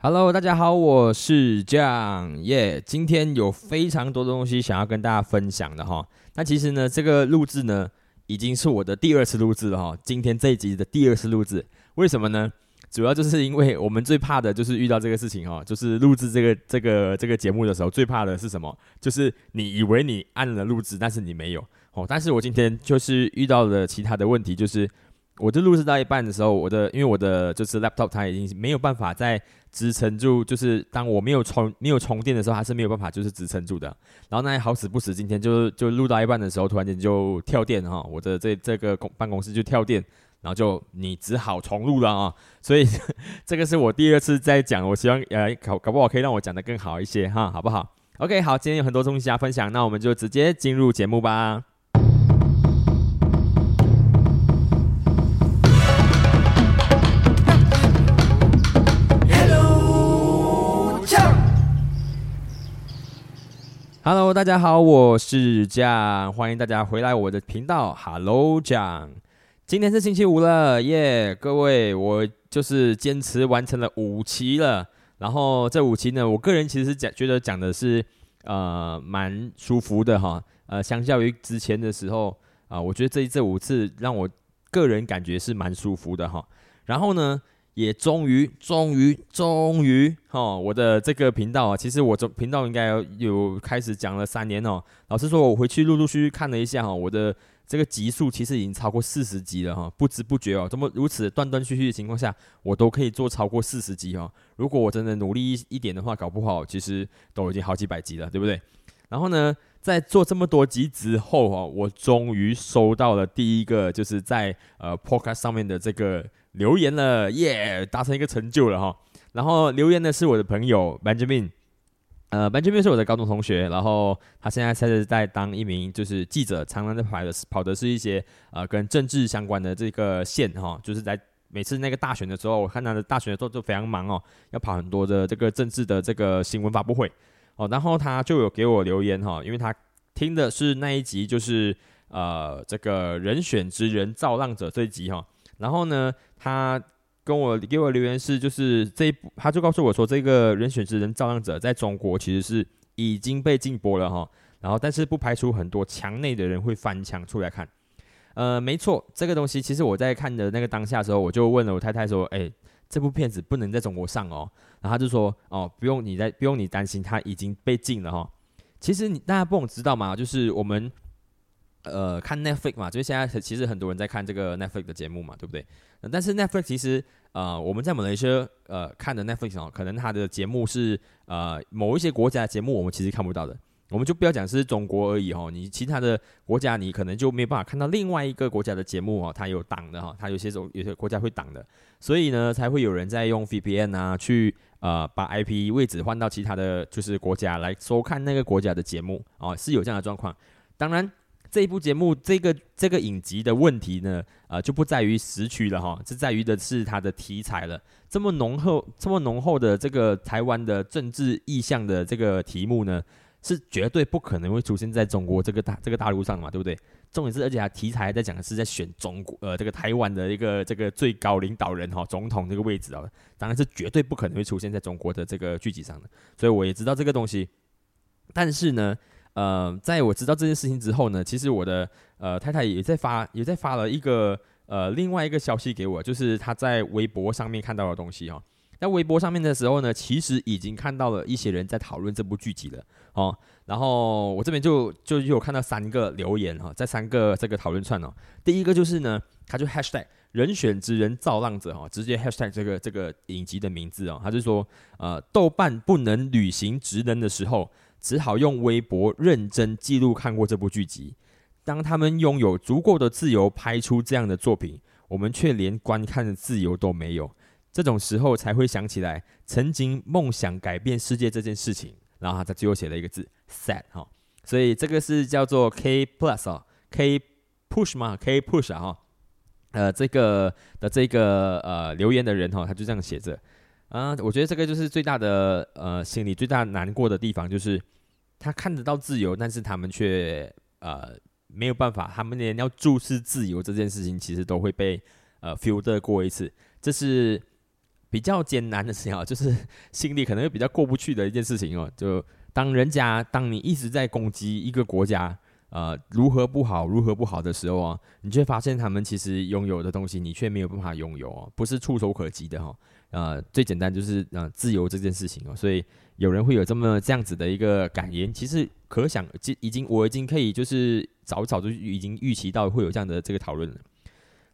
Hello，大家好，我是酱耶。今天有非常多的东西想要跟大家分享的哈。那其实呢，这个录制呢，已经是我的第二次录制了哈。今天这一集的第二次录制，为什么呢？主要就是因为我们最怕的就是遇到这个事情哈，就是录制这个这个这个节目的时候，最怕的是什么？就是你以为你按了录制，但是你没有哦。但是我今天就是遇到了其他的问题，就是。我就录制到一半的时候，我的因为我的就是 laptop 它已经没有办法再支撑住，就是当我没有充没有充电的时候，它是没有办法就是支撑住的。然后那好死不死，今天就就录到一半的时候，突然间就跳电哈，我的这这个公办公室就跳电，然后就你只好重录了啊。所以 这个是我第二次在讲，我希望呃搞搞不好可以让我讲的更好一些哈，好不好？OK，好，今天有很多东西要分享，那我们就直接进入节目吧。Hello，大家好，我是酱，欢迎大家回来我的频道。Hello，酱，今天是星期五了，耶！各位，我就是坚持完成了五期了。然后这五期呢，我个人其实讲觉得讲的是呃蛮舒服的哈。呃，相较于之前的时候啊，我觉得这这五次让我个人感觉是蛮舒服的哈。然后呢？也终于，终于，终于，哈！我的这个频道啊，其实我这频道应该有开始讲了三年哦。老实说，我回去陆陆续续看了一下哈，我的这个集数其实已经超过四十集了哈。不知不觉哦，这么如此断断续续的情况下，我都可以做超过四十集哈。如果我真的努力一一点的话，搞不好其实都已经好几百集了，对不对？然后呢，在做这么多集之后哈，我终于收到了第一个，就是在呃 Podcast 上面的这个。留言了，耶，达成一个成就了哈。然后留言的是我的朋友 Benjamin，呃，Benjamin 是我的高中同学，然后他现在是在当一名就是记者，常常在跑的跑的是一些呃跟政治相关的这个线哈，就是在每次那个大选的时候，我看他的大选的时候就非常忙哦，要跑很多的这个政治的这个新闻发布会哦。然后他就有给我留言哈，因为他听的是那一集就是呃这个人选之人造浪者这一集哈。然后呢，他跟我给我留言是，就是这一部，他就告诉我说，这个人选之人造浪者在中国其实是已经被禁播了哈。然后，但是不排除很多墙内的人会翻墙出来看。呃，没错，这个东西其实我在看的那个当下的时候，我就问了我太太说，哎，这部片子不能在中国上哦。然后他就说，哦，不用你在，不用你担心，他已经被禁了哈。其实你大家不懂知道吗？就是我们。呃，看 Netflix 嘛，就是现在其实很多人在看这个 Netflix 的节目嘛，对不对？但是 Netflix 其实呃，我们在马来西亚呃看的 Netflix 哦，可能它的节目是呃某一些国家的节目，我们其实看不到的。我们就不要讲是中国而已哈，你其他的国家你可能就没办法看到另外一个国家的节目哦，它有挡的哈，它有些种有些国家会挡的，所以呢才会有人在用 VPN 啊去呃把 IP 位置换到其他的就是国家来收看那个国家的节目啊，是有这样的状况。当然。这一部节目，这个这个影集的问题呢，呃，就不在于时区了哈，是在于的是它的题材了。这么浓厚、这么浓厚的这个台湾的政治意向的这个题目呢，是绝对不可能会出现在中国这个大这个大陆上的嘛，对不对？重点是，而且它题材在讲的是在选中国呃这个台湾的一个这个最高领导人哈，总统这个位置啊，当然是绝对不可能会出现在中国的这个剧集上的。所以我也知道这个东西，但是呢。呃，在我知道这件事情之后呢，其实我的呃太太也在发，也在发了一个呃另外一个消息给我，就是她在微博上面看到的东西哈。在微博上面的时候呢，其实已经看到了一些人在讨论这部剧集了哦。然后我这边就就有看到三个留言哈，在三个这个讨论串哦。第一个就是呢，他就 hashtag 人选之人造浪者哈，直接 hashtag 这个这个影集的名字哦，他就说呃豆瓣不能履行职能的时候。只好用微博认真记录看过这部剧集。当他们拥有足够的自由拍出这样的作品，我们却连观看的自由都没有。这种时候才会想起来曾经梦想改变世界这件事情。然后他最后写了一个字 “sad” 哈，所以这个是叫做 K Plus 啊，K Push 嘛，K Push 啊哈。呃，这个的这个呃留言的人哈，他就这样写着。啊，我觉得这个就是最大的呃心里最大难过的地方，就是他看得到自由，但是他们却呃没有办法，他们连要注视自由这件事情，其实都会被呃 filter 过一次。这是比较艰难的事情啊，就是 心里可能会比较过不去的一件事情哦。就当人家当你一直在攻击一个国家，呃，如何不好，如何不好的时候啊，你却发现他们其实拥有的东西，你却没有办法拥有哦，不是触手可及的哈。呃，最简单就是呃自由这件事情哦，所以有人会有这么这样子的一个感言，其实可想，已已经我已经可以就是早早就已经预期到会有这样的这个讨论了。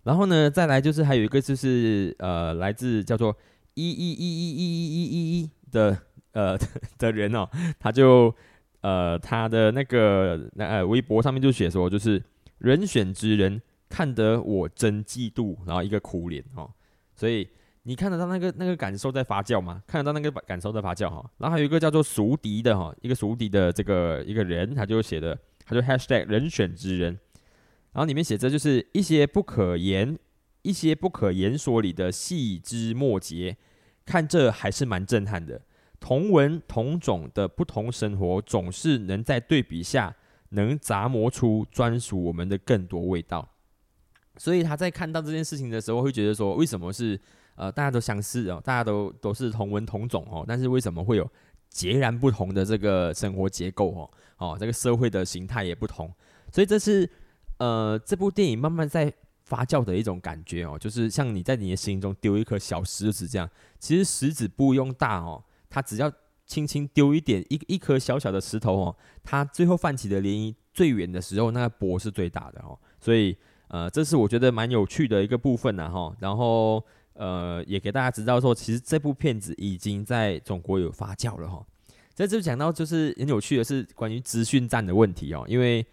然后呢，再来就是还有一个就是呃，来自叫做一一一一一一一一的呃 的人哦，他就呃他的那个那呃微博上面就写说，就是人选之人看得我真嫉妒，然后一个哭脸哦，所以你看得到那个那个感受在发酵吗？看得到那个感受在发酵哈。然后还有一个叫做熟敌的哈，一个熟敌的这个一个人，他就写的，他就 hashtag 人选之人。然后里面写着就是一些不可言、一些不可言说里的细枝末节，看这还是蛮震撼的。同文同种的不同生活，总是能在对比下，能杂磨出专属我们的更多味道。所以他在看到这件事情的时候，会觉得说，为什么是呃大家都相似哦，大家都都是同文同种哦，但是为什么会有截然不同的这个生活结构哦？哦，这个社会的形态也不同，所以这是。呃，这部电影慢慢在发酵的一种感觉哦，就是像你在你的心中丢一颗小石子这样，其实石子不用大哦，它只要轻轻丢一点一一颗小小的石头哦，它最后泛起的涟漪最远的时候，那个波是最大的哦。所以呃，这是我觉得蛮有趣的一个部分呐哈。然后呃，也给大家知道说，其实这部片子已经在中国有发酵了哈。在这讲到就是很有趣的是关于资讯战的问题哦，因为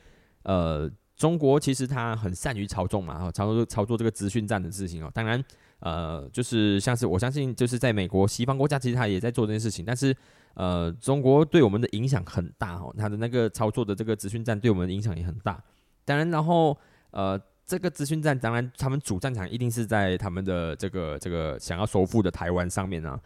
呃。中国其实它很善于操纵嘛，然后操作操作这个资讯战的事情哦。当然，呃，就是像是我相信，就是在美国西方国家，其实它也在做这件事情。但是，呃，中国对我们的影响很大哦，它的那个操作的这个资讯战对我们的影响也很大。当然，然后呃，这个资讯战，当然他们主战场一定是在他们的这个这个想要收复的台湾上面啊。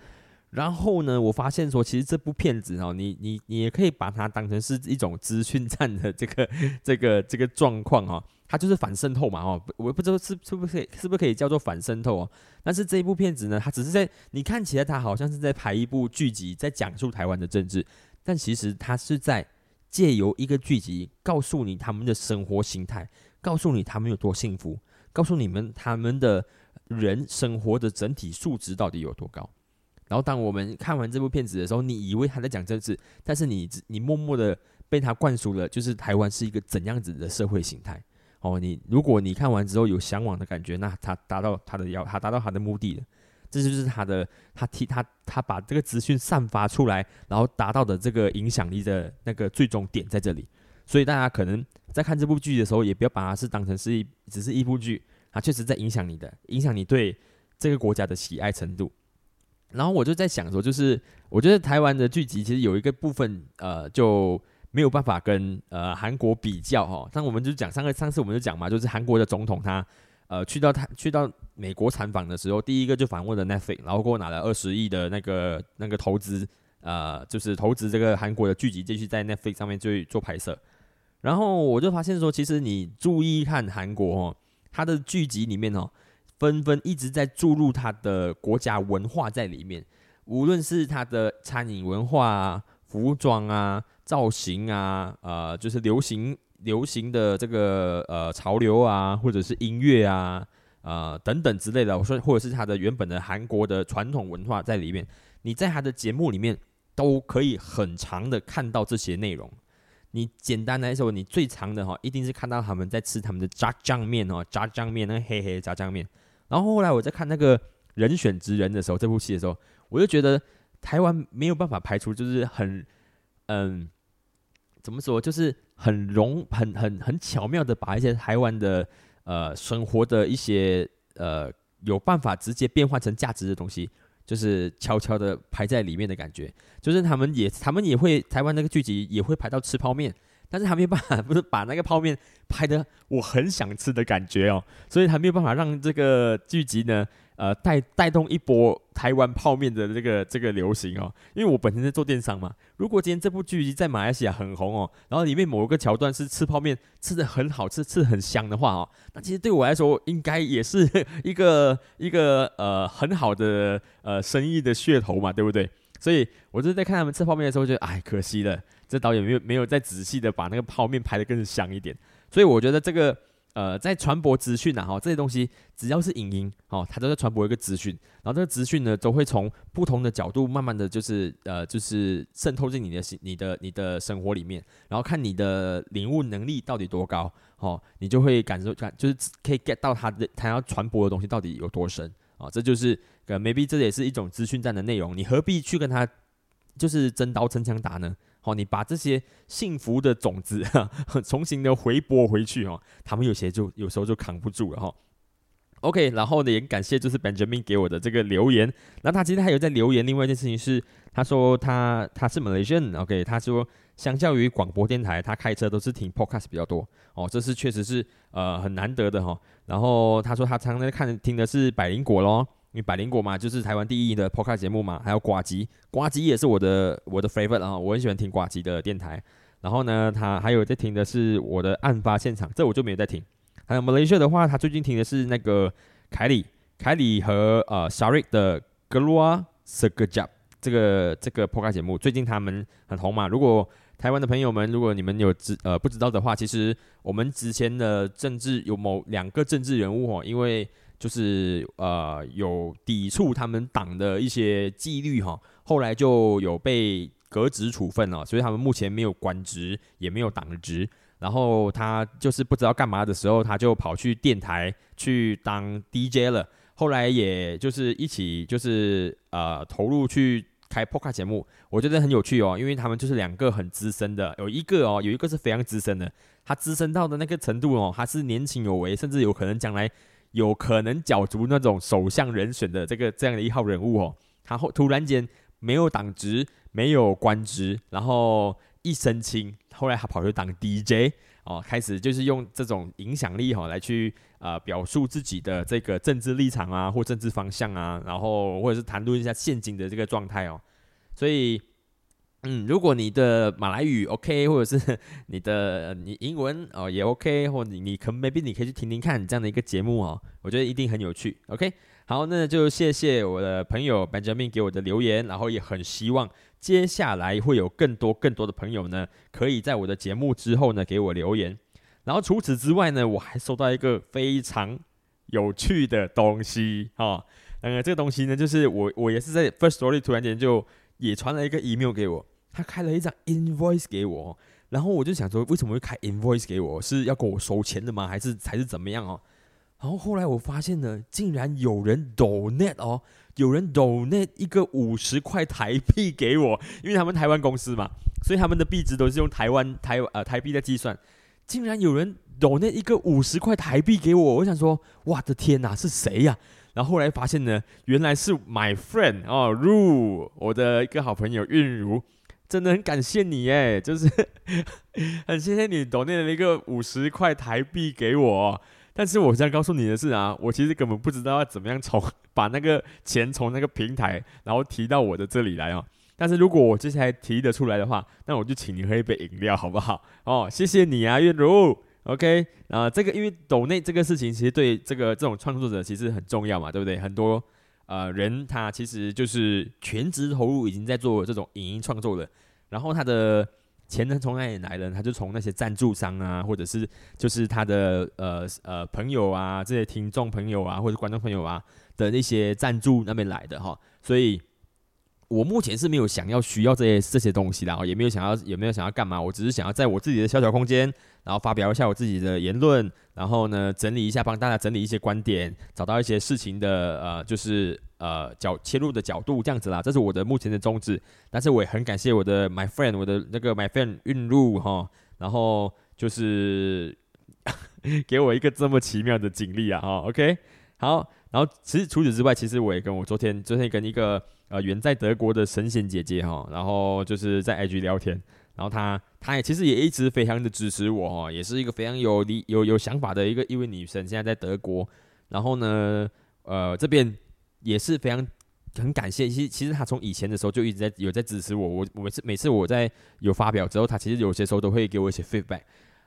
然后呢，我发现说，其实这部片子哦，你你你也可以把它当成是一种资讯战的这个 这个这个状况哈，它就是反渗透嘛哦，我不知道是是不是可以是不是可以叫做反渗透哦。但是这一部片子呢，它只是在你看起来它好像是在拍一部剧集，在讲述台湾的政治，但其实它是在借由一个剧集告诉你他们的生活形态，告诉你他们有多幸福，告诉你们他们的人生活的整体素质到底有多高。然后，当我们看完这部片子的时候，你以为他在讲政治，但是你你默默的被他灌输了，就是台湾是一个怎样子的社会形态。哦，你如果你看完之后有向往的感觉，那他达到他的要，他达到他的目的了。这就是他的，他替他他把这个资讯散发出来，然后达到的这个影响力的那个最终点在这里。所以大家可能在看这部剧的时候，也不要把它是当成是一只是一部剧，它确实在影响你的，影响你对这个国家的喜爱程度。然后我就在想说，就是我觉得台湾的剧集其实有一个部分，呃，就没有办法跟呃韩国比较哈。但我们就讲上个上次我们就讲嘛，就是韩国的总统他呃去到他去到美国参访的时候，第一个就访问了 Netflix，然后给我拿了二十亿的那个那个投资，呃，就是投资这个韩国的剧集继续在 Netflix 上面去做拍摄。然后我就发现说，其实你注意看韩国哦，它的剧集里面哦。纷纷一直在注入他的国家文化在里面，无论是他的餐饮文化啊、服装啊、造型啊、呃，就是流行流行的这个呃潮流啊，或者是音乐啊、呃等等之类的，我说或者是他的原本的韩国的传统文化在里面，你在他的节目里面都可以很长的看到这些内容。你简单来说，你最长的哈，一定是看到他们在吃他们的炸酱面哦，炸酱面那个黑黑的炸酱面。然后后来我在看那个人选之人的时候，这部戏的时候，我就觉得台湾没有办法排除，就是很嗯，怎么说，就是很融、很很很巧妙的把一些台湾的呃生活的一些呃有办法直接变换成价值的东西，就是悄悄的排在里面的感觉。就是他们也他们也会台湾那个剧集也会排到吃泡面。但是他没有办法，不是把那个泡面拍的我很想吃的感觉哦，所以他没有办法让这个剧集呢，呃，带带动一波台湾泡面的这个这个流行哦，因为我本身在做电商嘛。如果今天这部剧集在马来西亚很红哦，然后里面某一个桥段是吃泡面吃的很好吃，吃的很香的话哦，那其实对我来说应该也是 一个一个呃很好的呃生意的噱头嘛，对不对？所以我就是在看他们吃泡面的时候，觉得哎，可惜了，这导演没有没有再仔细的把那个泡面拍的更香一点。所以我觉得这个。呃，在传播资讯呐，哈，这些东西只要是影音，哦，它都在传播一个资讯，然后这个资讯呢，都会从不同的角度，慢慢的就是，呃，就是渗透进你的心、你的、你的生活里面，然后看你的领悟能力到底多高，哦，你就会感受感，就是可以 get 到他的他要传播的东西到底有多深，啊，这就是呃，maybe 这也是一种资讯站的内容，你何必去跟他就是真刀真枪打呢？好，你把这些幸福的种子重新的回播回去哦，他们有些就有时候就扛不住了哈。OK，然后呢也感谢就是 Benjamin 给我的这个留言，那他今天还有在留言，另外一件事情是，他说他他是 Malaysian，OK，他说相较于广播电台，他开车都是听 Podcast 比较多哦，这是确实是呃很难得的哈。然后他说他常常看听的是百灵果咯。因为百灵果嘛，就是台湾第一的 podcast 节目嘛，还有呱吉，呱吉也是我的我的 favorite 啊，我很喜欢听呱吉的电台。然后呢，他还有在听的是我的案发现场，这我就没有在听。还有 Malaysia 的话，他最近听的是那个凯里，凯里和呃 Sharik 的 Gelua s e g j a b 这个这个 podcast 节目，最近他们很红嘛。如果台湾的朋友们，如果你们有知呃不知道的话，其实我们之前的政治有某两个政治人物哦，因为就是呃有抵触他们党的一些纪律哈，后来就有被革职处分了，所以他们目前没有官职，也没有党职。然后他就是不知道干嘛的时候，他就跑去电台去当 DJ 了。后来也就是一起就是呃投入去开 podcast 节目，我觉得很有趣哦，因为他们就是两个很资深的，有一个哦有一个是非常资深的，他资深到的那个程度哦，他是年轻有为，甚至有可能将来。有可能角逐那种首相人选的这个这样的一号人物哦，他后突然间没有党职，没有官职，然后一身轻，后来他跑去当 DJ 哦，开始就是用这种影响力哈来去呃表述自己的这个政治立场啊或政治方向啊，然后或者是谈论一下现今的这个状态哦，所以。嗯，如果你的马来语 OK，或者是 你的你英文哦也 OK，或你你可 maybe 你可以去听听看这样的一个节目哦，我觉得一定很有趣。OK，好，那就谢谢我的朋友 Benjamin 给我的留言，然后也很希望接下来会有更多更多的朋友呢，可以在我的节目之后呢给我留言。然后除此之外呢，我还收到一个非常有趣的东西哈，呃，这个东西呢，就是我我也是在 First Story 突然间就也传了一个 email 给我。他开了一张 invoice 给我，然后我就想说，为什么会开 invoice 给我？是要给我收钱的吗？还是还是怎么样哦？然后后来我发现呢，竟然有人 donate 哦，有人 donate 一个五十块台币给我，因为他们台湾公司嘛，所以他们的币值都是用台湾台呃台币在计算。竟然有人 donate 一个五十块台币给我，我想说，我的天哪，是谁呀？然后后来发现呢，原来是 my friend 哦，Ru，我的一个好朋友韵如。真的很感谢你哎，就是 很谢谢你抖那了一个五十块台币给我，但是我想告诉你的是啊，我其实根本不知道要怎么样从把那个钱从那个平台然后提到我的这里来哦。但是如果我接下来提得出来的话，那我就请你喝一杯饮料好不好？哦，谢谢你啊，月如，OK 啊，这个因为抖内这个事情其实对这个这种创作者其实很重要嘛，对不对？很多。呃，人他其实就是全职投入，已经在做这种影音创作了。然后他的钱呢从哪里来呢？他就从那些赞助商啊，或者是就是他的呃呃朋友啊，这些听众朋友啊，或者观众朋友啊的那些赞助那边来的哈。所以。我目前是没有想要需要这些这些东西的，也没有想要也没有想要干嘛，我只是想要在我自己的小小空间，然后发表一下我自己的言论，然后呢整理一下，帮大家整理一些观点，找到一些事情的呃就是呃角切入的角度这样子啦，这是我的目前的宗旨。但是我也很感谢我的 my friend，我的那个 my friend 运入哈，然后就是 给我一个这么奇妙的经历啊哈，OK，好，然后其实除此之外，其实我也跟我昨天昨天跟一个。呃，远在德国的神仙姐姐哈，然后就是在 IG 聊天，然后她她也其实也一直非常的支持我哈，也是一个非常有理有有想法的一个一位女生，现在在德国，然后呢，呃，这边也是非常很感谢。其实其实他从以前的时候就一直在有在支持我。我我每次每次我在有发表之后，他其实有些时候都会给我一些 feedback，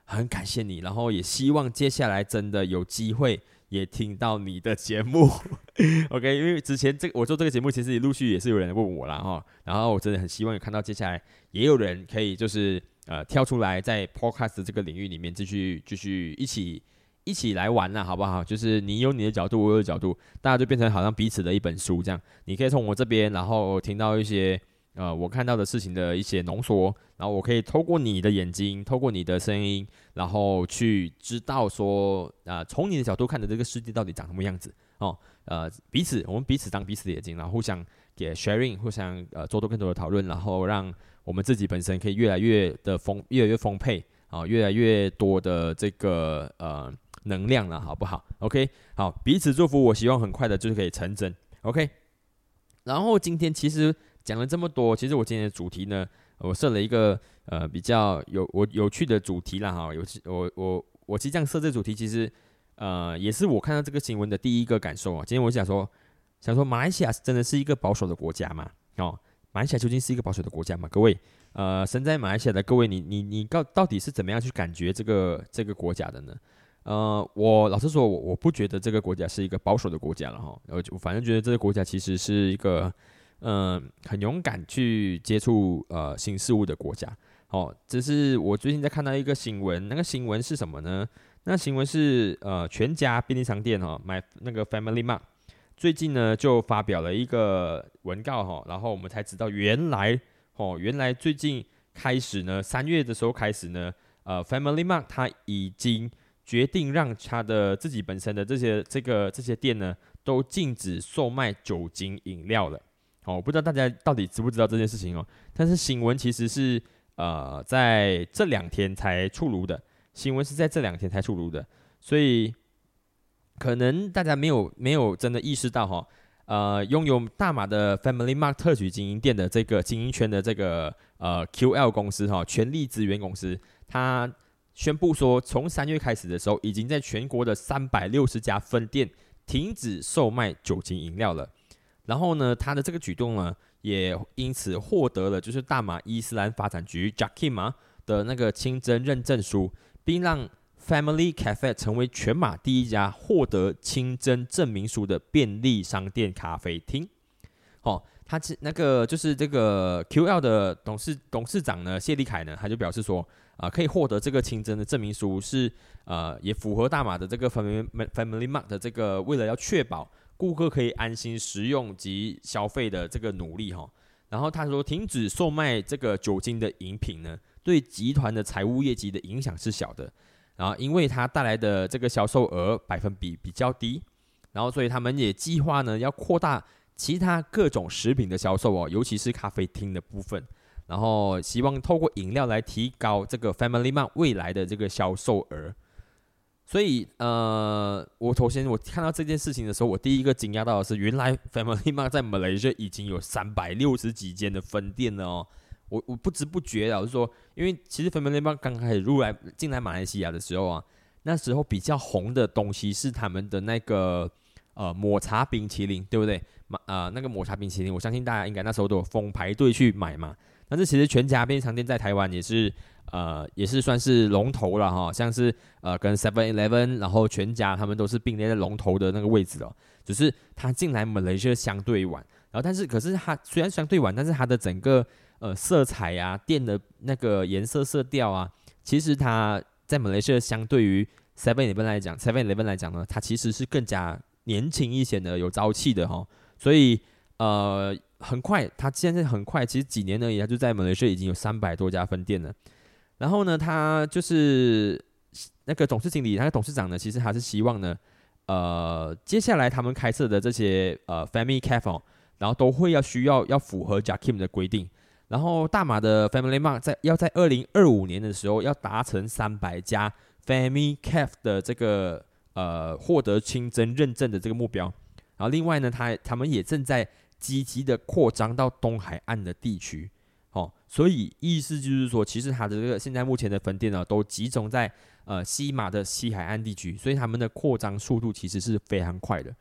很感谢你。然后也希望接下来真的有机会也听到你的节目。OK，因为之前这我做这个节目，其实也陆续也是有人问我了哈。然后我真的很希望有看到接下来也有人可以就是呃跳出来在 podcast 这个领域里面继续继续一起。一起来玩了，好不好？就是你有你的角度，我有角度，大家就变成好像彼此的一本书这样。你可以从我这边，然后听到一些呃我看到的事情的一些浓缩，然后我可以透过你的眼睛，透过你的声音，然后去知道说啊，从你的角度看的这个世界到底长什么样子哦。呃，彼此我们彼此当彼此的眼睛，然后互相给 sharing，互相呃做多更多的讨论，然后让我们自己本身可以越来越的丰，越来越丰沛啊，越来越多的这个呃。能量了，好不好？OK，好，彼此祝福。我希望很快的就是可以成真。OK，然后今天其实讲了这么多，其实我今天的主题呢，我设了一个呃比较有我有趣的主题啦哈。有我我我其实这样设这主题，其实呃也是我看到这个新闻的第一个感受啊。今天我想说，想说马来西亚真的是一个保守的国家吗？哦，马来西亚究竟是一个保守的国家吗？各位，呃，身在马来西亚的各位，你你你到到底是怎么样去感觉这个这个国家的呢？呃，我老实说，我我不觉得这个国家是一个保守的国家了哈。我反正觉得这个国家其实是一个，嗯，很勇敢去接触呃新事物的国家。哦，这是我最近在看到一个新闻，那个新闻是什么呢？那新闻是呃全家便利商店哈，买那个 Family Mart，最近呢就发表了一个文告哈，然后我们才知道原来哦，原来最近开始呢，三月的时候开始呢，呃 Family Mart 它已经。决定让他的自己本身的这些这个这些店呢，都禁止售卖酒精饮料了。哦，我不知道大家到底知不知道这件事情哦。但是新闻其实是呃在这两天才出炉的，新闻是在这两天才出炉的，所以可能大家没有没有真的意识到哈，呃，拥有大马的 Family Mart 特许经营店的这个经营权的这个呃 QL 公司哈，全力资源公司，它。宣布说，从三月开始的时候，已经在全国的三百六十家分店停止售卖酒精饮料了。然后呢，他的这个举动呢，也因此获得了就是大马伊斯兰发展局 Jakima 的那个清真认证书，并让 Family Cafe 成为全马第一家获得清真证明书的便利商店咖啡厅。哦，他是那个就是这个 QL 的董事董事长呢，谢立凯呢，他就表示说。啊，可以获得这个清真的证明书是呃，也符合大马的这个 family family Mark 的这个为了要确保顾客可以安心食用及消费的这个努力哈。然后他说，停止售卖这个酒精的饮品呢，对集团的财务业绩的影响是小的。然后因为它带来的这个销售额百分比比较低，然后所以他们也计划呢要扩大其他各种食品的销售哦，尤其是咖啡厅的部分。然后希望透过饮料来提高这个 Family Mart 未来的这个销售额。所以，呃，我首先我看到这件事情的时候，我第一个惊讶到的是，原来 Family Mart 在 Malaysia 已经有三百六十几间的分店了哦。我我不知不觉啊，就说，因为其实 Family Mart 刚开始入来进来马来西亚的时候啊，那时候比较红的东西是他们的那个呃抹茶冰淇淋，对不对？马啊那个抹茶冰淇淋，我相信大家应该那时候都有疯排队去买嘛。但是其实全家便利商店在台湾也是，呃，也是算是龙头了哈，像是呃跟 Seven Eleven，然后全家他们都是并列在龙头的那个位置哦。只是它进来 Malaysia 相对晚，然后但是可是它虽然相对晚，但是它的整个呃色彩啊，店的那个颜色色调啊，其实它在 Malaysia 相对于 Seven Eleven 来讲，Seven Eleven 来讲呢，它其实是更加年轻一些的，有朝气的哈。所以呃。很快，他现在很快，其实几年而已，他就在马来西亚已经有三百多家分店了。然后呢，他就是那个董事经理，那个董事长呢，其实还是希望呢，呃，接下来他们开设的这些呃 Family Cafe，然后都会要需要要符合 Jackim 的规定。然后大马的 Family Mart 在要在二零二五年的时候要达成三百家 Family Cafe 的这个呃获得清真认证的这个目标。然后另外呢，他他们也正在。积极的扩张到东海岸的地区，所以意思就是说，其实它的这个现在目前的分店呢，都集中在呃西马的西海岸地区，所以他们的扩张速度其实是非常快的。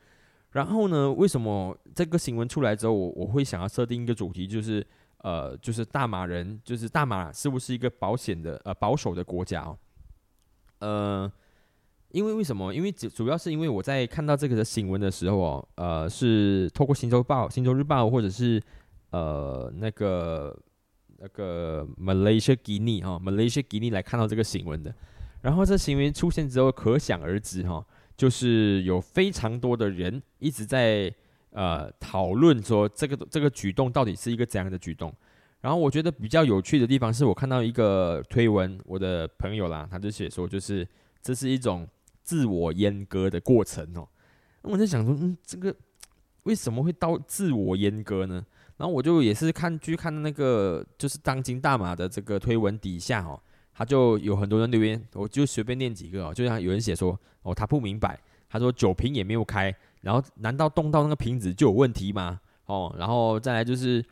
然后呢，为什么这个新闻出来之后，我我会想要设定一个主题，就是呃，就是大马人，就是大马是不是一个保险的呃保守的国家哦？呃，因为为什么？因为主主要是因为我在看到这个的新闻的时候哦，呃，是透过《新洲报》《新洲日报》或者是呃那个那个 Malaysia Guinea 哈 Malaysia Guinea 来看到这个新闻的。然后这新闻出现之后，可想而知哈，就是有非常多的人一直在呃讨论说这个这个举动到底是一个怎样的举动。然后我觉得比较有趣的地方是我看到一个推文，我的朋友啦，他就写说，就是这是一种自我阉割的过程哦。那我在想说，嗯，这个为什么会到自我阉割呢？然后我就也是看去看那个就是当今大马的这个推文底下哦，他就有很多人留言，我就随便念几个哦，就像有人写说，哦，他不明白，他说酒瓶也没有开，然后难道动到那个瓶子就有问题吗？哦，然后再来就是。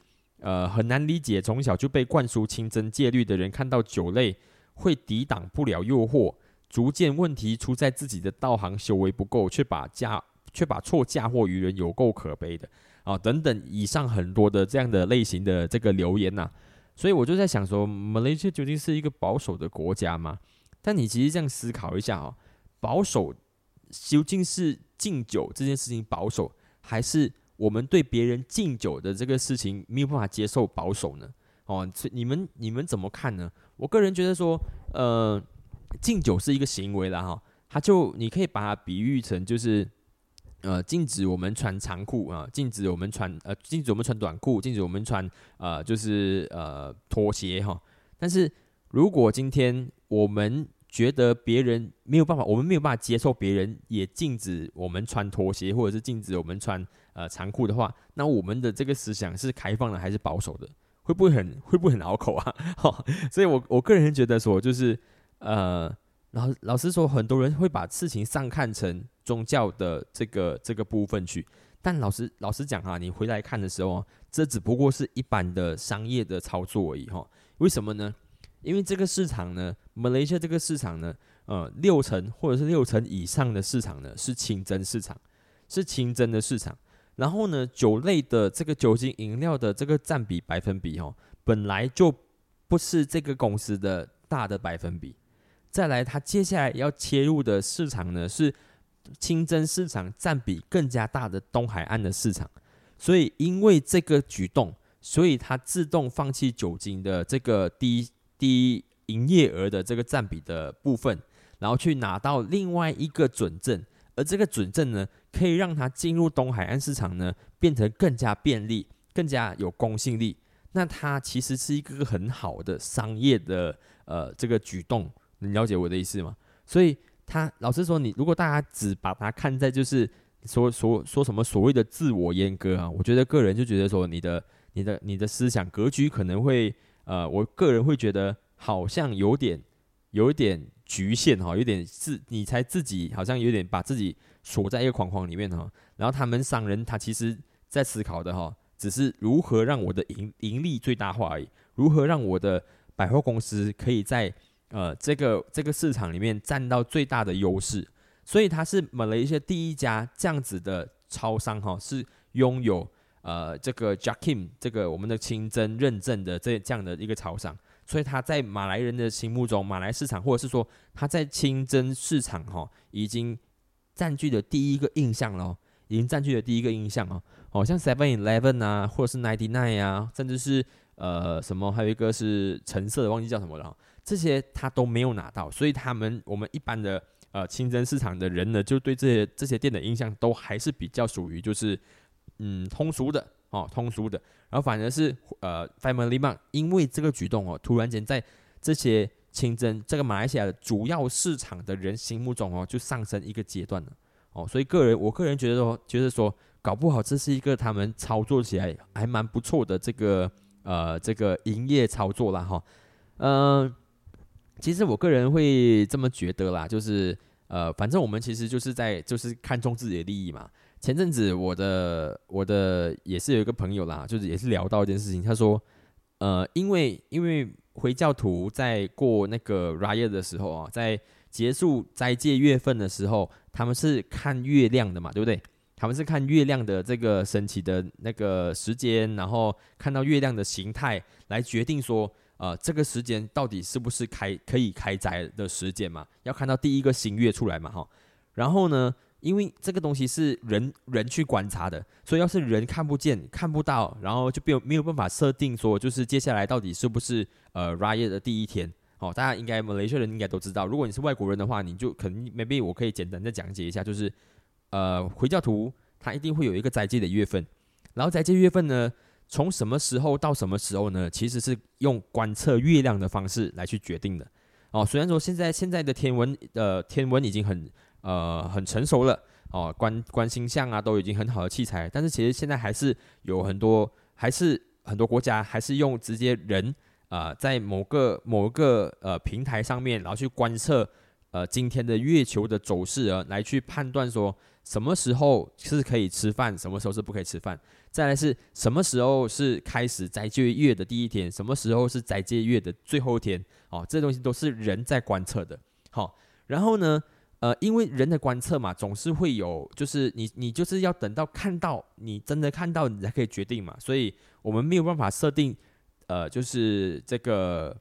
呃，很难理解，从小就被灌输清真戒律的人，看到酒类会抵挡不了诱惑，逐渐问题出在自己的道行修为不够，却把嫁却把错嫁祸于人，有够可悲的啊！等等，以上很多的这样的类型的这个留言呐，所以我就在想说，马来西亚究竟是一个保守的国家吗？但你其实这样思考一下哦，保守究竟是敬酒这件事情保守，还是？我们对别人敬酒的这个事情没有办法接受保守呢？哦，你们你们怎么看呢？我个人觉得说，呃，敬酒是一个行为啦，哈，它就你可以把它比喻成就是，呃，禁止我们穿长裤啊，禁止我们穿呃，禁止我们穿短裤，禁止我们穿呃，就是呃拖鞋哈。但是如果今天我们觉得别人没有办法，我们没有办法接受别人也禁止我们穿拖鞋，或者是禁止我们穿呃长裤的话，那我们的这个思想是开放的还是保守的？会不会很会不会很拗口啊？哈所以我我个人觉得说，就是呃，老老实说，很多人会把事情上看成宗教的这个这个部分去，但老实老实讲哈，你回来看的时候，这只不过是一般的商业的操作而已哈。为什么呢？因为这个市场呢，马来西亚这个市场呢，呃，六成或者是六成以上的市场呢是清真市场，是清真的市场。然后呢，酒类的这个酒精饮料的这个占比百分比哦，本来就不是这个公司的大的百分比。再来，它接下来要切入的市场呢是清真市场占比更加大的东海岸的市场。所以，因为这个举动，所以它自动放弃酒精的这个低。低营业额的这个占比的部分，然后去拿到另外一个准证，而这个准证呢，可以让它进入东海岸市场呢，变成更加便利、更加有公信力。那它其实是一个很好的商业的呃这个举动，你了解我的意思吗？所以，他老实说，你如果大家只把它看在就是说说说什么所谓的自我阉割啊，我觉得个人就觉得说你的你的你的思想格局可能会。呃，我个人会觉得好像有点，有点局限哈，有点自你才自己好像有点把自己锁在一个框框里面哈。然后他们商人他其实在思考的哈，只是如何让我的盈盈利最大化而已，如何让我的百货公司可以在呃这个这个市场里面占到最大的优势。所以它是买了一些第一家这样子的超商哈，是拥有。呃，这个 Jackim 这个我们的清真认证的这这样的一个超商，所以他在马来人的心目中，马来市场或者是说他在清真市场哈，已经占据了第一个印象了，已经占据了第一个印象哦。哦，像 Seven Eleven 啊，或者是 Ninety Nine 啊，甚至是呃什么，还有一个是橙色的，忘记叫什么了，这些他都没有拿到，所以他们我们一般的呃清真市场的人呢，就对这些这些店的印象都还是比较属于就是。嗯，通俗的哦，通俗的，然后反而是呃，Family Mart，因为这个举动哦，突然间在这些清真这个马来西亚的主要市场的人心目中哦，就上升一个阶段了哦，所以个人我个人觉得说，觉得说，搞不好这是一个他们操作起来还蛮不错的这个呃这个营业操作啦哈，嗯，其实我个人会这么觉得啦，就是呃，反正我们其实就是在就是看重自己的利益嘛。前阵子我的我的也是有一个朋友啦，就是也是聊到一件事情，他说，呃，因为因为回教徒在过那个 Raya 的时候啊，在结束斋戒月份的时候，他们是看月亮的嘛，对不对？他们是看月亮的这个升起的那个时间，然后看到月亮的形态来决定说，呃，这个时间到底是不是开可以开斋的时间嘛？要看到第一个新月出来嘛，哈。然后呢，因为这个东西是人人去观察的，所以要是人看不见、看不到，然后就没有没有办法设定说，就是接下来到底是不是呃 Raya 的第一天。哦，大家应该马来西亚人应该都知道，如果你是外国人的话，你就可能 maybe 我可以简单的讲解一下，就是。呃，回教徒他一定会有一个斋戒的月份，然后斋戒月份呢，从什么时候到什么时候呢？其实是用观测月亮的方式来去决定的。哦，虽然说现在现在的天文呃天文已经很呃很成熟了，哦，观观星象啊都已经很好的器材，但是其实现在还是有很多还是很多国家还是用直接人啊在某个某个呃平台上面，然后去观测呃今天的月球的走势啊，来去判断说。什么时候是可以吃饭，什么时候是不可以吃饭？再来是什么时候是开始斋戒月的第一天，什么时候是斋戒月的最后一天？哦，这东西都是人在观测的。好，然后呢，呃，因为人的观测嘛，总是会有，就是你你就是要等到看到你真的看到，你才可以决定嘛。所以我们没有办法设定，呃，就是这个，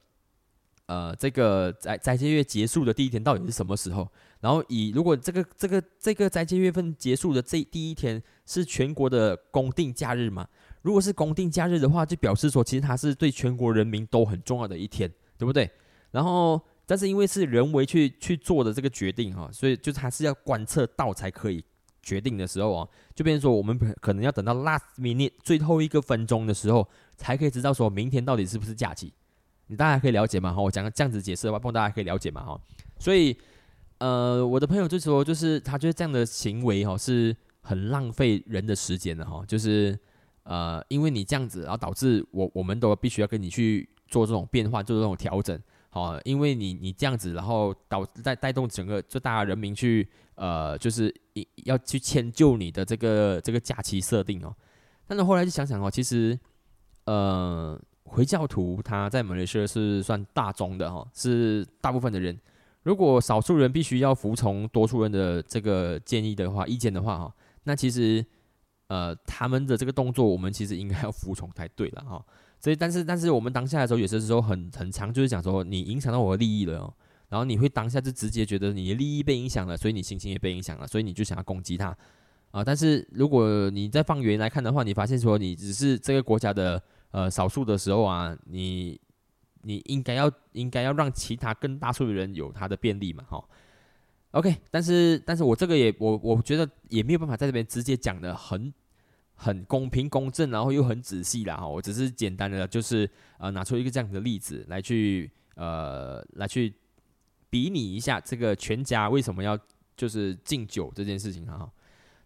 呃，这个在斋戒月结束的第一天到底是什么时候？然后以如果这个这个这个斋戒月份结束的这第一天是全国的公定假日嘛？如果是公定假日的话，就表示说其实它是对全国人民都很重要的一天，对不对？然后但是因为是人为去去做的这个决定哈，所以就是还是要观测到才可以决定的时候啊，就变成说我们可能要等到 last minute 最后一个分钟的时候，才可以知道说明天到底是不是假期。你大家可以了解吗？哈，我讲个这样子解释的话，帮大家可以了解嘛？哈，所以。呃，我的朋友就说，就是他觉得这样的行为哈是很浪费人的时间的哈，就是呃，因为你这样子，然后导致我我们都必须要跟你去做这种变化，做这种调整，好，因为你你这样子，然后导带带动整个就大家人民去呃，就是一要去迁就你的这个这个假期设定哦。但是后来就想想哦，其实呃，回教徒他在马来西亚是算大众的哈，是大部分的人。如果少数人必须要服从多数人的这个建议的话、意见的话，哈，那其实，呃，他们的这个动作，我们其实应该要服从才对了，哈。所以，但是，但是我们当下的时候，有些时候很很长，就是讲说你影响到我的利益了，哦，然后你会当下就直接觉得你的利益被影响了，所以你心情也被影响了，所以你就想要攻击他，啊。但是如果你再放远来看的话，你发现说你只是这个国家的呃少数的时候啊，你。你应该要应该要让其他更大数的人有他的便利嘛，哈，OK，但是但是我这个也我我觉得也没有办法在这边直接讲的很很公平公正，然后又很仔细啦，哈，我只是简单的就是呃拿出一个这样的例子来去呃来去比拟一下这个全家为什么要就是敬酒这件事情哈，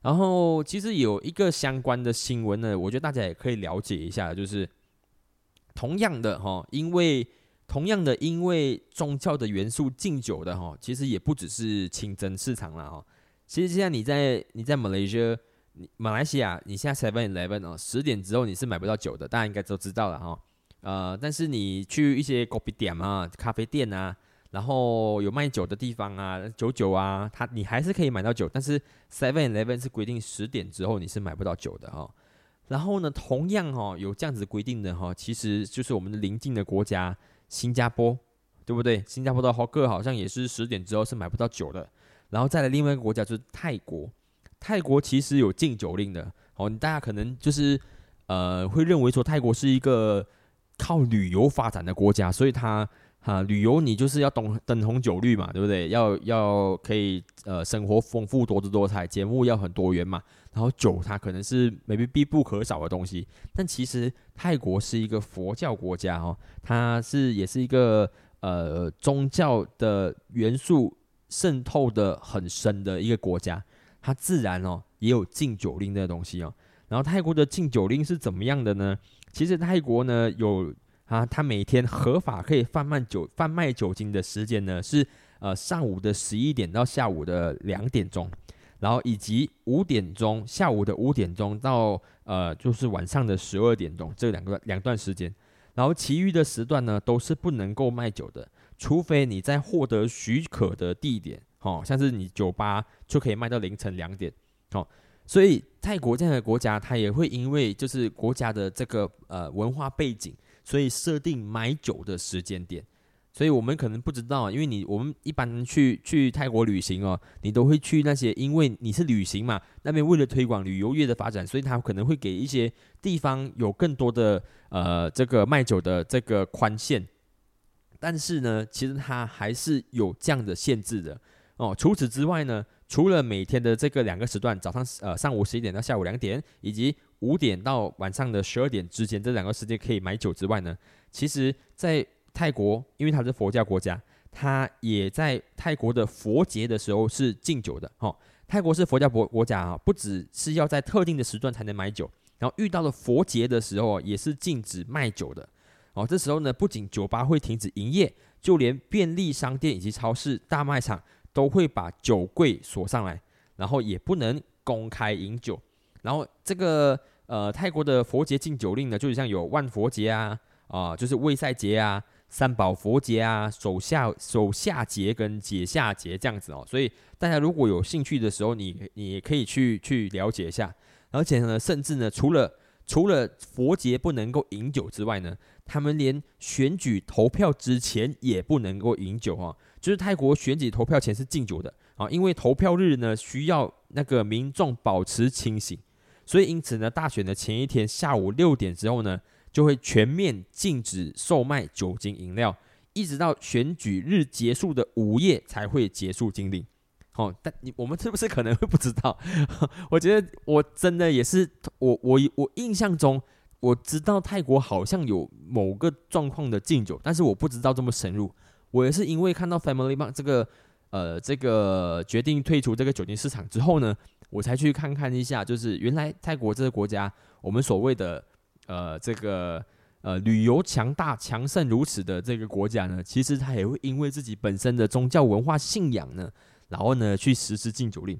然后其实有一个相关的新闻呢，我觉得大家也可以了解一下，就是。同样的哈，因为同样的因为宗教的元素敬酒的哈，其实也不只是清真市场了哈。其实现在你在你在马来西亚，马来西亚你现在 Seven Eleven 哦，十点之后你是买不到酒的，大家应该都知道了哈。呃，但是你去一些 coffee 店啊、咖啡店啊，然后有卖酒的地方啊、酒酒啊，它你还是可以买到酒，但是 Seven Eleven 是规定十点之后你是买不到酒的哈。然后呢，同样哈有这样子规定的哈，其实就是我们的邻近的国家新加坡，对不对？新加坡的豪客好像也是十点之后是买不到酒的。然后再来另外一个国家就是泰国，泰国其实有禁酒令的。哦，大家可能就是呃会认为说泰国是一个靠旅游发展的国家，所以它。哈，旅游你就是要懂灯红酒绿嘛，对不对？要要可以呃，生活丰富多姿多彩，节目要很多元嘛。然后酒它可能是 maybe 必不可少的东西，但其实泰国是一个佛教国家哦，它是也是一个呃宗教的元素渗透的很深的一个国家，它自然哦也有禁酒令的东西哦。然后泰国的禁酒令是怎么样的呢？其实泰国呢有。啊，他每天合法可以贩卖酒贩卖酒精的时间呢，是呃上午的十一点到下午的两点钟，然后以及五点钟下午的五点钟到呃就是晚上的十二点钟这两个两段时间，然后其余的时段呢都是不能够卖酒的，除非你在获得许可的地点，哦，像是你酒吧就可以卖到凌晨两点，哦，所以泰国这样的国家，它也会因为就是国家的这个呃文化背景，所以设定买酒的时间点。所以我们可能不知道，因为你我们一般去去泰国旅行哦，你都会去那些，因为你是旅行嘛，那边为了推广旅游业的发展，所以他可能会给一些地方有更多的呃这个卖酒的这个宽限。但是呢，其实它还是有这样的限制的哦。除此之外呢，除了每天的这个两个时段，早上呃上午十一点到下午两点，以及五点到晚上的十二点之间这两个时间可以买酒之外呢，其实在泰国，因为它是佛教国家，它也在泰国的佛节的时候是禁酒的哦。泰国是佛教国国家啊，不只是要在特定的时段才能买酒，然后遇到了佛节的时候也是禁止卖酒的。哦，这时候呢，不仅酒吧会停止营业，就连便利商店以及超市、大卖场都会把酒柜锁上来，然后也不能公开饮酒。然后这个呃，泰国的佛节禁酒令呢，就像有万佛节啊，啊，就是卫赛节啊、三宝佛节啊、手下手下节跟解下节这样子哦。所以大家如果有兴趣的时候，你你也可以去去了解一下。而且呢，甚至呢，除了除了佛节不能够饮酒之外呢，他们连选举投票之前也不能够饮酒啊！就是泰国选举投票前是禁酒的啊，因为投票日呢需要那个民众保持清醒，所以因此呢，大选的前一天下午六点之后呢，就会全面禁止售卖酒精饮料，一直到选举日结束的午夜才会结束禁令。哦，但你我们是不是可能会不知道？我觉得我真的也是，我我我印象中我知道泰国好像有某个状况的禁酒，但是我不知道这么深入。我也是因为看到 Family Mart 这个呃这个决定退出这个酒精市场之后呢，我才去看看一下，就是原来泰国这个国家，我们所谓的呃这个呃旅游强大强盛如此的这个国家呢，其实它也会因为自己本身的宗教文化信仰呢。然后呢，去实施禁酒令，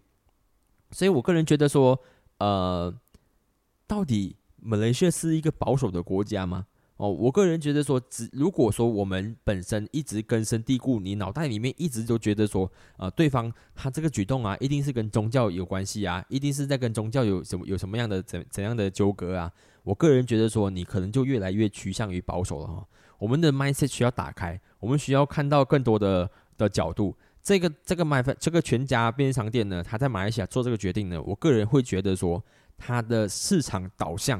所以我个人觉得说，呃，到底马来西亚是一个保守的国家吗？哦，我个人觉得说，只如果说我们本身一直根深蒂固，你脑袋里面一直都觉得说，呃，对方他这个举动啊，一定是跟宗教有关系啊，一定是在跟宗教有什么有什么样的怎怎样的纠葛啊？我个人觉得说，你可能就越来越趋向于保守了哈。我们的 mindset 需要打开，我们需要看到更多的的角度。这个这个卖饭这个全家便利商店呢，他在马来西亚做这个决定呢，我个人会觉得说，它的市场导向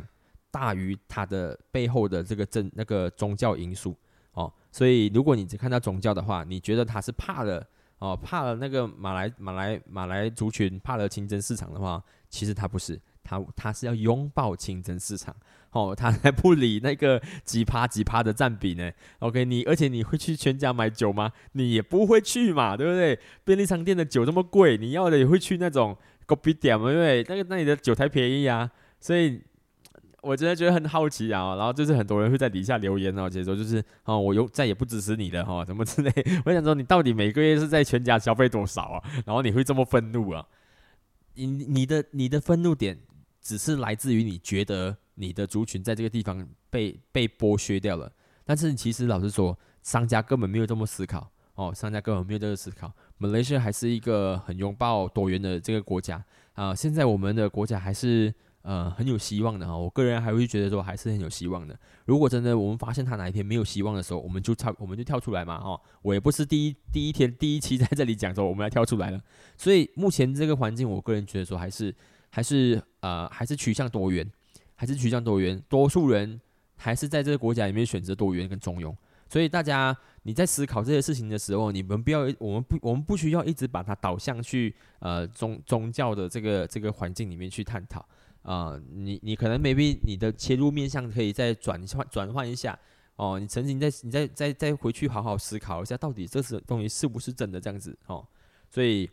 大于它的背后的这个政那个宗教因素哦。所以如果你只看到宗教的话，你觉得他是怕了哦，怕了那个马来马来马来族群，怕了清真市场的话，其实他不是，他他是要拥抱清真市场。哦，他还不理那个几趴几趴的占比呢？OK，你而且你会去全家买酒吗？你也不会去嘛，对不对？便利商店的酒这么贵，你要的也会去那种 c o p 点嘛，因为那个那里的酒才便宜啊。所以我真的觉得很好奇啊。然后就是很多人会在底下留言哦，解说就是哦，我又再也不支持你了哈，什么之类。我想说，你到底每个月是在全家消费多少啊？然后你会这么愤怒啊？你你的你的愤怒点只是来自于你觉得。你的族群在这个地方被被剥削掉了，但是其实老实说，商家根本没有这么思考哦，商家根本没有这个思考。马来西亚还是一个很拥抱多元的这个国家啊，现在我们的国家还是呃很有希望的哈。我个人还会觉得说还是很有希望的。如果真的我们发现他哪一天没有希望的时候，我们就跳我们就跳出来嘛哈。我也不是第一第一天第一期在这里讲说我们要跳出来了，所以目前这个环境，我个人觉得说还是还是呃还是趋向多元。还是趋向多元，多数人还是在这个国家里面选择多元跟中庸。所以大家你在思考这些事情的时候，你们不要，我们不，我们不需要一直把它导向去呃宗宗教的这个这个环境里面去探讨啊。你你可能 maybe 你的切入面向可以再转换转换一下哦。你曾经在你再再再回去好好思考一下，到底这是东西是不是真的这样子哦。所以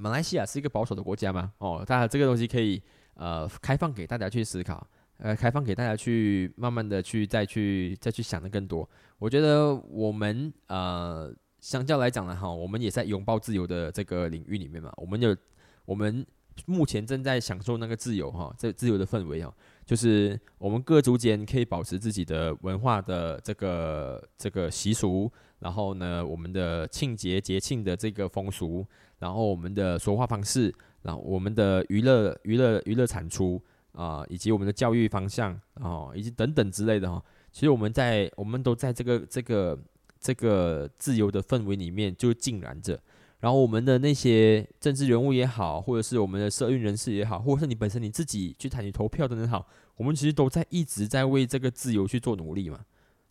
马来西亚是一个保守的国家吗？哦，大家这个东西可以。呃，开放给大家去思考，呃，开放给大家去慢慢的去再去再去想的更多。我觉得我们呃，相较来讲呢，哈，我们也在拥抱自由的这个领域里面嘛。我们有我们目前正在享受那个自由哈，这自由的氛围哈，就是我们各族间可以保持自己的文化的这个这个习俗，然后呢，我们的庆节节庆的这个风俗，然后我们的说话方式。然后我们的娱乐娱乐娱乐产出啊，以及我们的教育方向啊，以及等等之类的哈。其实我们在我们都在这个这个这个自由的氛围里面就浸染着。然后我们的那些政治人物也好，或者是我们的社运人士也好，或者是你本身你自己去参与投票的人好，我们其实都在一直在为这个自由去做努力嘛，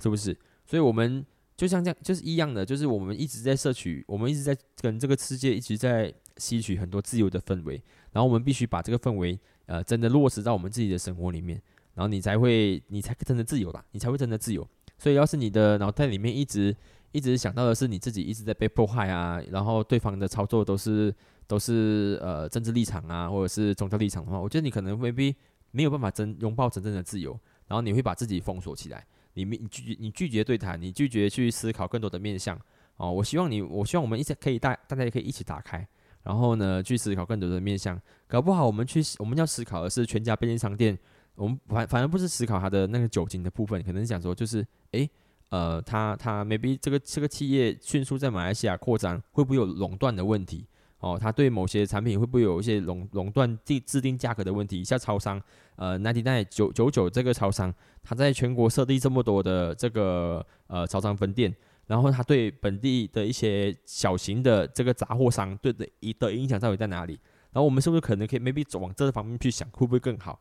是不是？所以，我们就像这样，就是一样的，就是我们一直在摄取，我们一直在跟这个世界一直在吸取很多自由的氛围，然后我们必须把这个氛围，呃，真的落实到我们自己的生活里面，然后你才会，你才真的自由啦，你才会真的自由。所以，要是你的脑袋里面一直一直想到的是你自己一直在被迫害啊，然后对方的操作都是都是呃政治立场啊，或者是宗教立场的话，我觉得你可能未必没有办法真拥抱真正的自由，然后你会把自己封锁起来，你你拒你拒绝对谈，你拒绝去思考更多的面向哦。我希望你，我希望我们一起可以大大家也可以一起打开，然后呢去思考更多的面向，搞不好我们去我们要思考的是全家便利商店，我们反反而不是思考它的那个酒精的部分，可能想说就是诶。呃，他他 maybe 这个这个企业迅速在马来西亚扩张，会不会有垄断的问题？哦，他对某些产品会不会有一些垄垄断定制定价格的问题？像超商，呃，ninety nine 九九九这个超商，他在全国设立这么多的这个呃超商分店，然后他对本地的一些小型的这个杂货商对的一的影响到底在哪里？然后我们是不是可能可以 maybe 往这方面去想，会不会更好？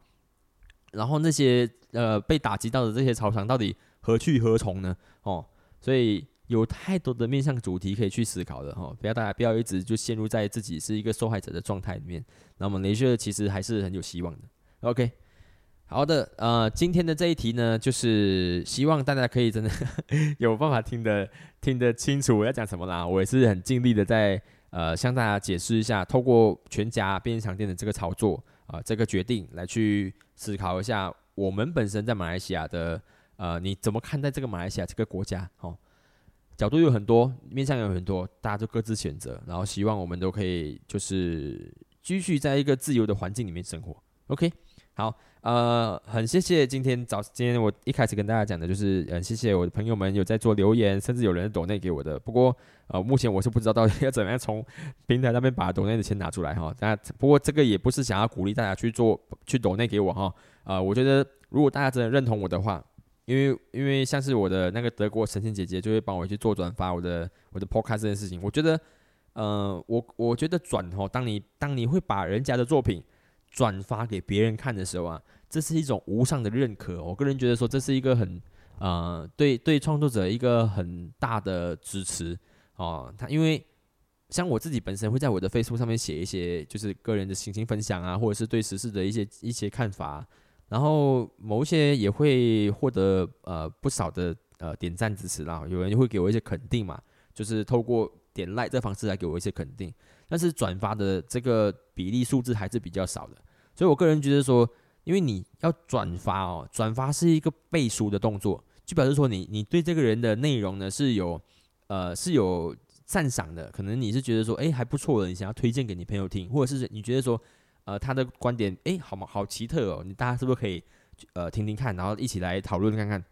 然后那些呃被打击到的这些超商到底？何去何从呢？哦，所以有太多的面向主题可以去思考的哈，不要大家不要一直就陷入在自己是一个受害者的状态里面。那么雷射其实还是很有希望的。OK，好的，呃，今天的这一题呢，就是希望大家可以真的 有办法听得听得清楚我要讲什么啦。我也是很尽力的在呃向大家解释一下，透过全家便利商店的这个操作啊，这个决定来去思考一下我们本身在马来西亚的。呃，你怎么看待这个马来西亚这个国家？哦，角度有很多，面向有很多，大家就各自选择。然后希望我们都可以就是继续在一个自由的环境里面生活。OK，好，呃，很谢谢今天早今天我一开始跟大家讲的就是，呃，谢谢我的朋友们有在做留言，甚至有人抖内给我的。不过，呃，目前我是不知道到底要怎么样从平台那边把抖内的钱拿出来哈。那不过这个也不是想要鼓励大家去做去抖内给我哈。呃，我觉得如果大家真的认同我的话。因为因为像是我的那个德国神仙姐姐就会帮我去做转发我的我的 podcast 这件事情，我觉得，呃，我我觉得转哦，当你当你会把人家的作品转发给别人看的时候啊，这是一种无上的认可。我个人觉得说这是一个很呃对对创作者一个很大的支持哦。他因为像我自己本身会在我的 Facebook 上面写一些就是个人的心情分享啊，或者是对时事的一些一些看法。然后某一些也会获得呃不少的呃点赞支持啦，有人会给我一些肯定嘛，就是透过点 like 这方式来给我一些肯定，但是转发的这个比例数字还是比较少的，所以我个人觉得说，因为你要转发哦，转发是一个背书的动作，就表示说你你对这个人的内容呢是有呃是有赞赏的，可能你是觉得说哎还不错的，你想要推荐给你朋友听，或者是你觉得说。呃，他的观点，哎，好嘛，好奇特哦，你大家是不是可以，呃，听听看，然后一起来讨论看看。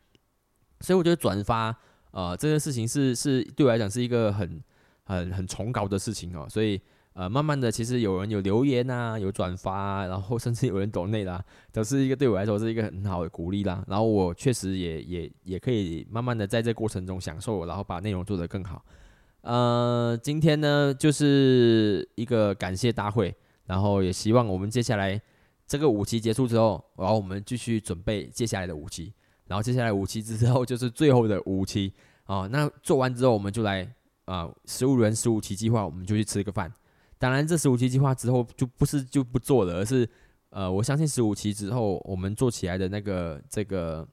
所以我觉得转发，呃，这件事情是是对我来讲是一个很很很崇高的事情哦。所以，呃，慢慢的，其实有人有留言啊，有转发，然后甚至有人懂内啦，都是一个对我来说是一个很好的鼓励啦。然后我确实也也也可以慢慢的在这过程中享受，然后把内容做得更好。呃，今天呢，就是一个感谢大会。然后也希望我们接下来这个五期结束之后，然后我们继续准备接下来的五期，然后接下来五期之后就是最后的五期啊。那做完之后，我们就来啊十五人十五期计划，我们就去吃个饭。当然，这十五期计划之后就不是就不做了，而是呃，我相信十五期之后我们做起来的那个这个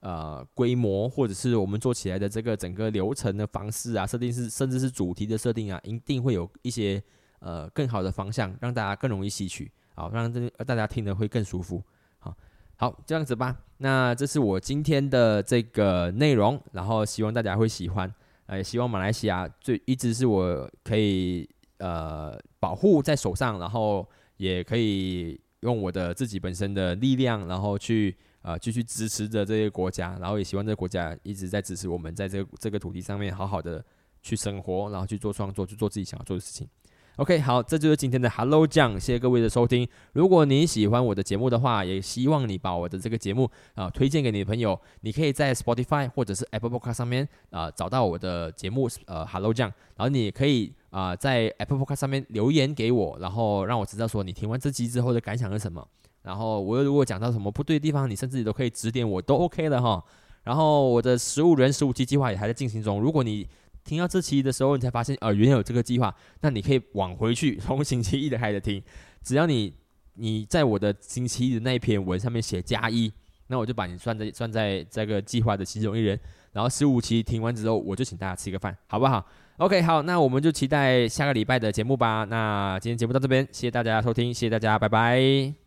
呃规模，或者是我们做起来的这个整个流程的方式啊，设定是甚至是主题的设定啊，一定会有一些。呃，更好的方向，让大家更容易吸取，好，让这大家听的会更舒服，好，好，这样子吧。那这是我今天的这个内容，然后希望大家会喜欢，呃，希望马来西亚最一直是我可以呃保护在手上，然后也可以用我的自己本身的力量，然后去呃继续支持着这些国家，然后也希望这个国家一直在支持我们，在这个这个土地上面好好的去生活，然后去做创作，去做自己想要做的事情。OK，好，这就是今天的 Hello 酱，谢谢各位的收听。如果你喜欢我的节目的话，也希望你把我的这个节目啊推荐给你的朋友。你可以在 Spotify 或者是 Apple Podcast 上面啊找到我的节目呃 Hello 酱，然后你可以啊在 Apple Podcast 上面留言给我，然后让我知道说你听完这集之后的感想是什么。然后我如果讲到什么不对的地方，你甚至都可以指点我，都 OK 的哈。然后我的十五人十五期计划也还在进行中。如果你听到这期的时候，你才发现，呃，原来有这个计划，那你可以往回去，从星期一的开始听。只要你你在我的星期一的那一篇文上面写加一，那我就把你算在算在这个计划的其中一人。然后十五期听完之后，我就请大家吃个饭，好不好？OK，好，那我们就期待下个礼拜的节目吧。那今天节目到这边，谢谢大家收听，谢谢大家，拜拜。